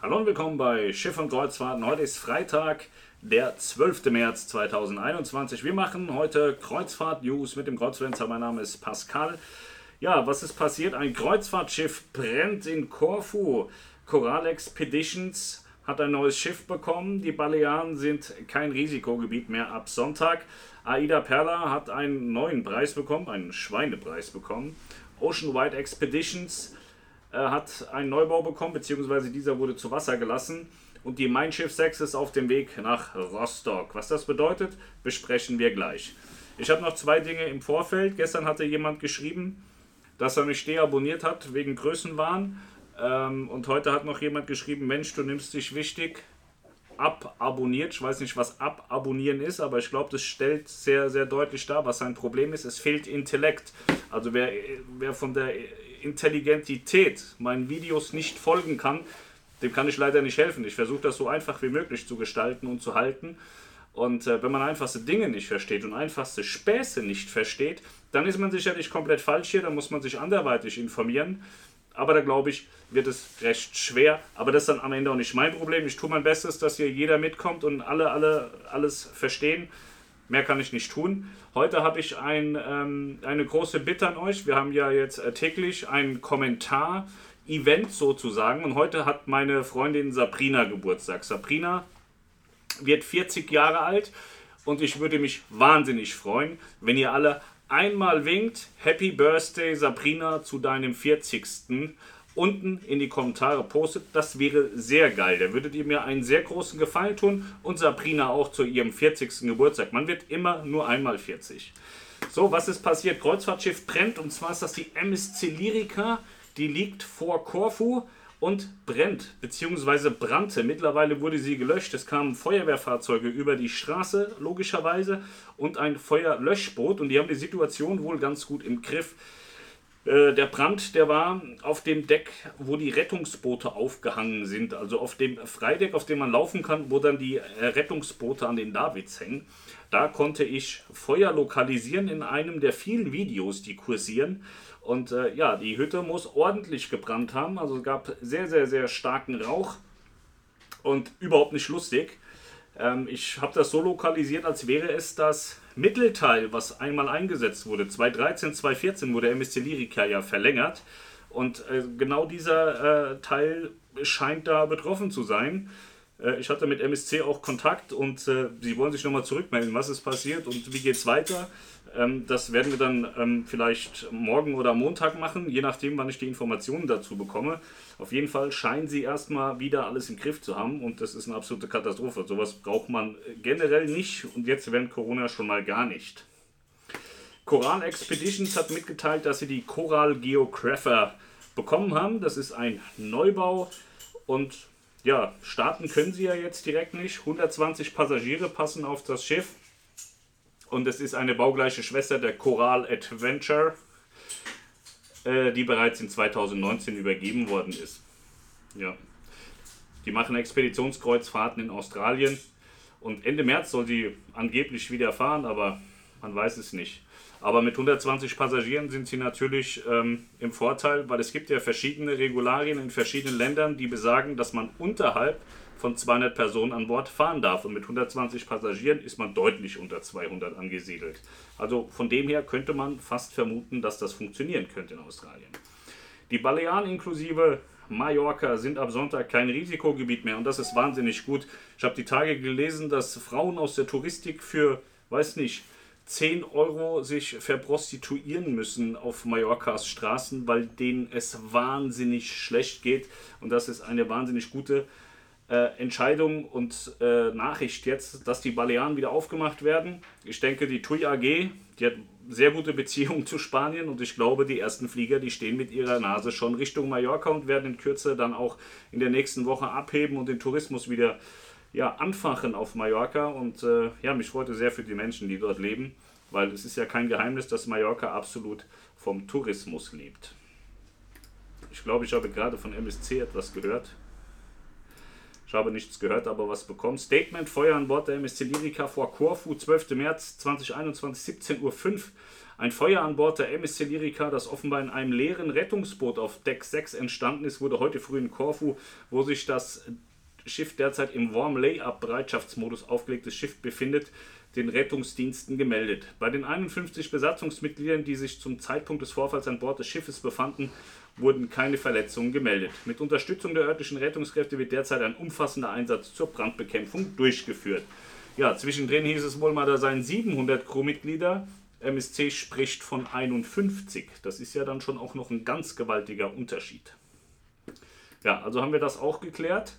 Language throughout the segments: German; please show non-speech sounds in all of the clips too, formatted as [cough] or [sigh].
Hallo und willkommen bei Schiff und Kreuzfahrten. Heute ist Freitag, der 12. März 2021. Wir machen heute Kreuzfahrt-News mit dem Kreuzfluencer. Mein Name ist Pascal. Ja, was ist passiert? Ein Kreuzfahrtschiff brennt in Korfu. Coral Expeditions hat ein neues Schiff bekommen. Die Balearen sind kein Risikogebiet mehr ab Sonntag. Aida Perla hat einen neuen Preis bekommen, einen Schweinepreis bekommen. Ocean Wide Expeditions hat einen Neubau bekommen, beziehungsweise dieser wurde zu Wasser gelassen. Und die Mein Schiff 6 ist auf dem Weg nach Rostock. Was das bedeutet, besprechen wir gleich. Ich habe noch zwei Dinge im Vorfeld. Gestern hatte jemand geschrieben, dass er mich deabonniert hat wegen Größenwahn. Ähm, und heute hat noch jemand geschrieben, Mensch, du nimmst dich wichtig ababonniert. Ich weiß nicht, was ababonnieren ist, aber ich glaube, das stellt sehr, sehr deutlich dar, was sein Problem ist. Es fehlt Intellekt. Also wer, wer von der Intelligentität meinen Videos nicht folgen kann, dem kann ich leider nicht helfen. Ich versuche das so einfach wie möglich zu gestalten und zu halten. Und äh, wenn man einfachste Dinge nicht versteht und einfachste Späße nicht versteht, dann ist man sicherlich komplett falsch hier. Dann muss man sich anderweitig informieren. Aber da glaube ich, wird es recht schwer. Aber das ist dann am Ende auch nicht mein Problem. Ich tue mein Bestes, dass hier jeder mitkommt und alle, alle alles verstehen. Mehr kann ich nicht tun. Heute habe ich ein, ähm, eine große Bitte an euch. Wir haben ja jetzt äh, täglich ein Kommentar-Event sozusagen. Und heute hat meine Freundin Sabrina Geburtstag. Sabrina wird 40 Jahre alt. Und ich würde mich wahnsinnig freuen, wenn ihr alle einmal winkt, Happy Birthday Sabrina zu deinem 40. unten in die Kommentare postet. Das wäre sehr geil. Da würdet ihr mir einen sehr großen Gefallen tun und Sabrina auch zu ihrem 40. Geburtstag. Man wird immer nur einmal 40. So, was ist passiert? Kreuzfahrtschiff brennt und zwar ist das die MSC Lyrica. Die liegt vor Korfu und brennt bzw. brannte. Mittlerweile wurde sie gelöscht. Es kamen Feuerwehrfahrzeuge über die Straße, logischerweise, und ein Feuerlöschboot. Und die haben die Situation wohl ganz gut im Griff. Äh, der Brand, der war auf dem Deck, wo die Rettungsboote aufgehangen sind. Also auf dem Freideck, auf dem man laufen kann, wo dann die äh, Rettungsboote an den Davids hängen. Da konnte ich Feuer lokalisieren in einem der vielen Videos, die kursieren. Und äh, ja, die Hütte muss ordentlich gebrannt haben. Also es gab sehr, sehr, sehr starken Rauch und überhaupt nicht lustig. Ähm, ich habe das so lokalisiert, als wäre es das Mittelteil, was einmal eingesetzt wurde. 2013, 2014 wurde MSC Lyrica ja verlängert. Und äh, genau dieser äh, Teil scheint da betroffen zu sein. Äh, ich hatte mit MSC auch Kontakt und äh, sie wollen sich nochmal zurückmelden, was ist passiert und wie geht es weiter. Ähm, das werden wir dann ähm, vielleicht morgen oder Montag machen, je nachdem, wann ich die Informationen dazu bekomme. Auf jeden Fall scheinen sie erstmal wieder alles im Griff zu haben und das ist eine absolute Katastrophe. Sowas braucht man generell nicht und jetzt während Corona schon mal gar nicht. Coral Expeditions hat mitgeteilt, dass sie die Coral Geographer bekommen haben. Das ist ein Neubau und ja, starten können sie ja jetzt direkt nicht. 120 Passagiere passen auf das Schiff. Und es ist eine baugleiche Schwester der Coral Adventure, äh, die bereits in 2019 übergeben worden ist. Ja. Die machen Expeditionskreuzfahrten in Australien. Und Ende März soll sie angeblich wieder fahren, aber man weiß es nicht. Aber mit 120 Passagieren sind sie natürlich ähm, im Vorteil, weil es gibt ja verschiedene Regularien in verschiedenen Ländern, die besagen, dass man unterhalb von 200 Personen an Bord fahren darf. Und mit 120 Passagieren ist man deutlich unter 200 angesiedelt. Also von dem her könnte man fast vermuten, dass das funktionieren könnte in Australien. Die Balearen inklusive Mallorca sind ab Sonntag kein Risikogebiet mehr und das ist wahnsinnig gut. Ich habe die Tage gelesen, dass Frauen aus der Touristik für, weiß nicht, 10 Euro sich verprostituieren müssen auf Mallorcas Straßen, weil denen es wahnsinnig schlecht geht. Und das ist eine wahnsinnig gute äh, Entscheidung und äh, Nachricht jetzt, dass die Balearen wieder aufgemacht werden. Ich denke, die TUI AG, die hat sehr gute Beziehungen [laughs] zu Spanien und ich glaube, die ersten Flieger, die stehen mit ihrer Nase schon Richtung Mallorca und werden in Kürze dann auch in der nächsten Woche abheben und den Tourismus wieder ja, anfachen auf Mallorca und äh, ja, mich freute sehr für die Menschen, die dort leben, weil es ist ja kein Geheimnis, dass Mallorca absolut vom Tourismus lebt. Ich glaube, ich habe gerade von MSC etwas gehört. Ich habe nichts gehört, aber was bekommen. Statement: Feuer an Bord der MSC Lyrica vor Korfu, 12. März 2021, 17.05 Uhr. Ein Feuer an Bord der MSC Lyrica, das offenbar in einem leeren Rettungsboot auf Deck 6 entstanden ist, wurde heute früh in Korfu, wo sich das Schiff derzeit im Warm Layup Bereitschaftsmodus aufgelegtes Schiff befindet, den Rettungsdiensten gemeldet. Bei den 51 Besatzungsmitgliedern, die sich zum Zeitpunkt des Vorfalls an Bord des Schiffes befanden, wurden keine Verletzungen gemeldet. Mit Unterstützung der örtlichen Rettungskräfte wird derzeit ein umfassender Einsatz zur Brandbekämpfung durchgeführt. Ja, zwischendrin hieß es wohl mal, da seien 700 Crewmitglieder. MSC spricht von 51. Das ist ja dann schon auch noch ein ganz gewaltiger Unterschied. Ja, also haben wir das auch geklärt.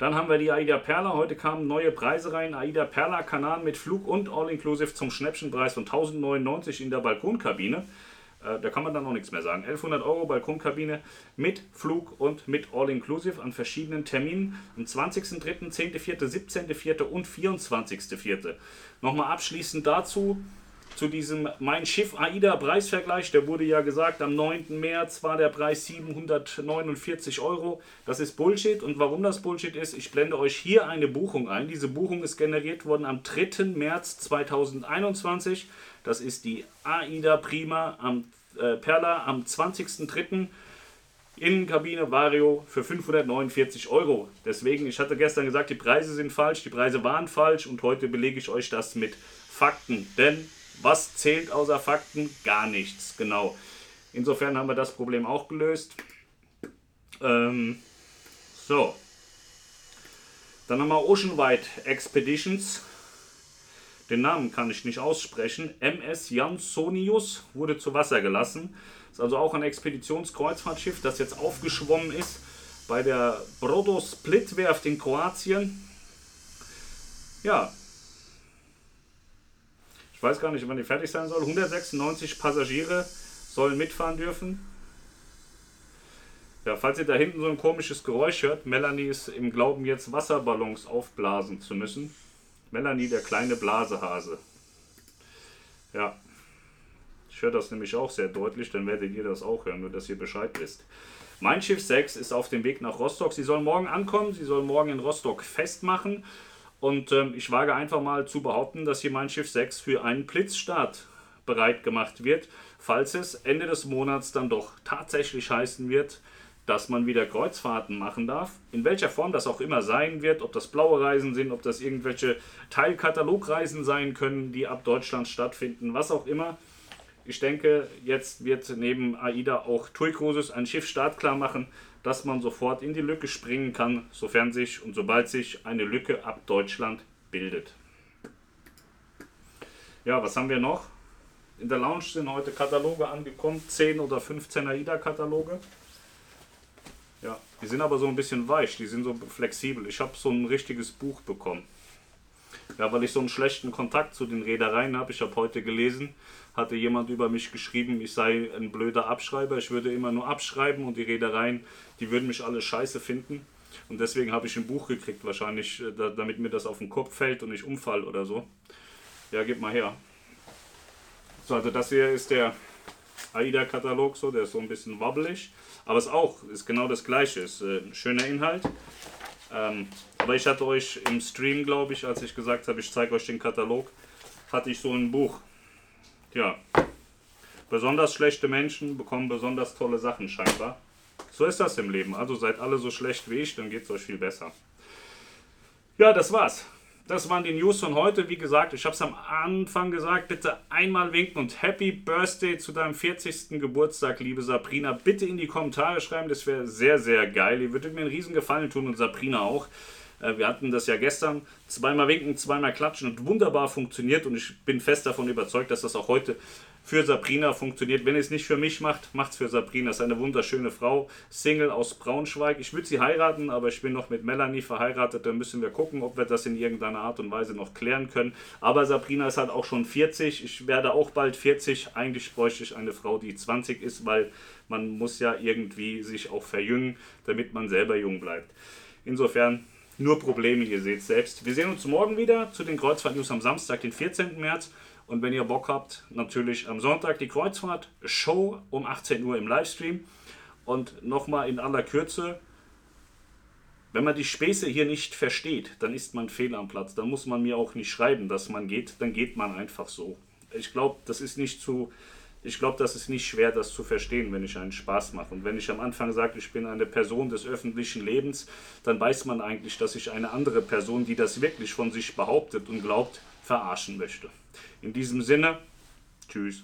Dann haben wir die Aida Perla. Heute kamen neue Preise rein. Aida Perla Kanal mit Flug und All-Inclusive zum Schnäppchenpreis von 1099 in der Balkonkabine. Äh, da kann man dann noch nichts mehr sagen. 1100 Euro Balkonkabine mit Flug und mit All-Inclusive an verschiedenen Terminen am 20.03., 10.04., 17.04. und 24.04. Nochmal abschließend dazu zu diesem Mein Schiff AIDA Preisvergleich. Der wurde ja gesagt, am 9. März war der Preis 749 Euro. Das ist Bullshit. Und warum das Bullshit ist, ich blende euch hier eine Buchung ein. Diese Buchung ist generiert worden am 3. März 2021. Das ist die AIDA Prima am äh, Perla am 20.03. Innenkabine Vario für 549 Euro. Deswegen, ich hatte gestern gesagt, die Preise sind falsch, die Preise waren falsch und heute belege ich euch das mit Fakten. Denn was zählt außer Fakten? Gar nichts, genau. Insofern haben wir das Problem auch gelöst. Ähm, so. Dann haben wir Ocean White Expeditions. Den Namen kann ich nicht aussprechen. MS Jansonius wurde zu Wasser gelassen. Ist also auch ein Expeditionskreuzfahrtschiff, das jetzt aufgeschwommen ist bei der Brodo Split Werft in Kroatien. Ja, ich weiß gar nicht, wann die fertig sein soll. 196 Passagiere sollen mitfahren dürfen. Ja, falls ihr da hinten so ein komisches Geräusch hört, Melanie ist im Glauben, jetzt Wasserballons aufblasen zu müssen. Melanie, der kleine Blasehase. Ja, ich höre das nämlich auch sehr deutlich, dann werdet ihr das auch hören, nur dass ihr Bescheid wisst. Mein Schiff 6 ist auf dem Weg nach Rostock. Sie soll morgen ankommen, sie soll morgen in Rostock festmachen. Und ähm, ich wage einfach mal zu behaupten, dass hier mein Schiff 6 für einen Blitzstart bereit gemacht wird, falls es Ende des Monats dann doch tatsächlich heißen wird, dass man wieder Kreuzfahrten machen darf. In welcher Form das auch immer sein wird, ob das blaue Reisen sind, ob das irgendwelche Teilkatalogreisen sein können, die ab Deutschland stattfinden, was auch immer. Ich denke, jetzt wird neben AIDA auch TUI Cruises ein Schiff startklar machen, dass man sofort in die Lücke springen kann, sofern sich und sobald sich eine Lücke ab Deutschland bildet. Ja, was haben wir noch? In der Lounge sind heute Kataloge angekommen, 10 oder 15 AIDA-Kataloge. Ja, die sind aber so ein bisschen weich, die sind so flexibel. Ich habe so ein richtiges Buch bekommen. Ja, weil ich so einen schlechten Kontakt zu den Reedereien habe. Ich habe heute gelesen, hatte jemand über mich geschrieben, ich sei ein blöder Abschreiber. Ich würde immer nur abschreiben und die Reedereien, die würden mich alle scheiße finden. Und deswegen habe ich ein Buch gekriegt, wahrscheinlich, äh, damit mir das auf den Kopf fällt und ich umfall oder so. Ja, gib mal her. So, also das hier ist der AIDA-Katalog, so, der ist so ein bisschen wabbelig. Aber es auch, ist genau das gleiche, ist äh, ein schöner Inhalt. Ähm, aber ich hatte euch im Stream, glaube ich, als ich gesagt habe, ich zeige euch den Katalog, hatte ich so ein Buch. Ja, besonders schlechte Menschen bekommen besonders tolle Sachen scheinbar. So ist das im Leben. Also seid alle so schlecht wie ich, dann geht es euch viel besser. Ja, das war's. Das waren die News von heute. Wie gesagt, ich habe es am Anfang gesagt, bitte einmal winken und Happy Birthday zu deinem 40. Geburtstag, liebe Sabrina. Bitte in die Kommentare schreiben, das wäre sehr, sehr geil. Ihr würdet mir einen riesen Gefallen tun und Sabrina auch. Äh, wir hatten das ja gestern. Zweimal winken, zweimal klatschen und wunderbar funktioniert. Und ich bin fest davon überzeugt, dass das auch heute für Sabrina funktioniert. Wenn es nicht für mich macht, macht es für Sabrina. Ist eine wunderschöne Frau, Single aus Braunschweig. Ich würde sie heiraten, aber ich bin noch mit Melanie verheiratet. Da müssen wir gucken, ob wir das in irgendeiner Art und Weise noch klären können. Aber Sabrina ist halt auch schon 40. Ich werde auch bald 40. Eigentlich bräuchte ich eine Frau, die 20 ist, weil man muss ja irgendwie sich auch verjüngen, damit man selber jung bleibt. Insofern nur Probleme, ihr seht selbst. Wir sehen uns morgen wieder zu den Kreuzfahrt-News am Samstag, den 14. März. Und wenn ihr Bock habt, natürlich am Sonntag die Kreuzfahrt-Show um 18 Uhr im Livestream. Und nochmal in aller Kürze, wenn man die Späße hier nicht versteht, dann ist man fehl am Platz. Dann muss man mir auch nicht schreiben, dass man geht. Dann geht man einfach so. Ich glaube, das ist nicht zu. Ich glaube, das ist nicht schwer, das zu verstehen, wenn ich einen Spaß mache. Und wenn ich am Anfang sage, ich bin eine Person des öffentlichen Lebens, dann weiß man eigentlich, dass ich eine andere Person, die das wirklich von sich behauptet und glaubt, verarschen möchte. In diesem Sinne, tschüss.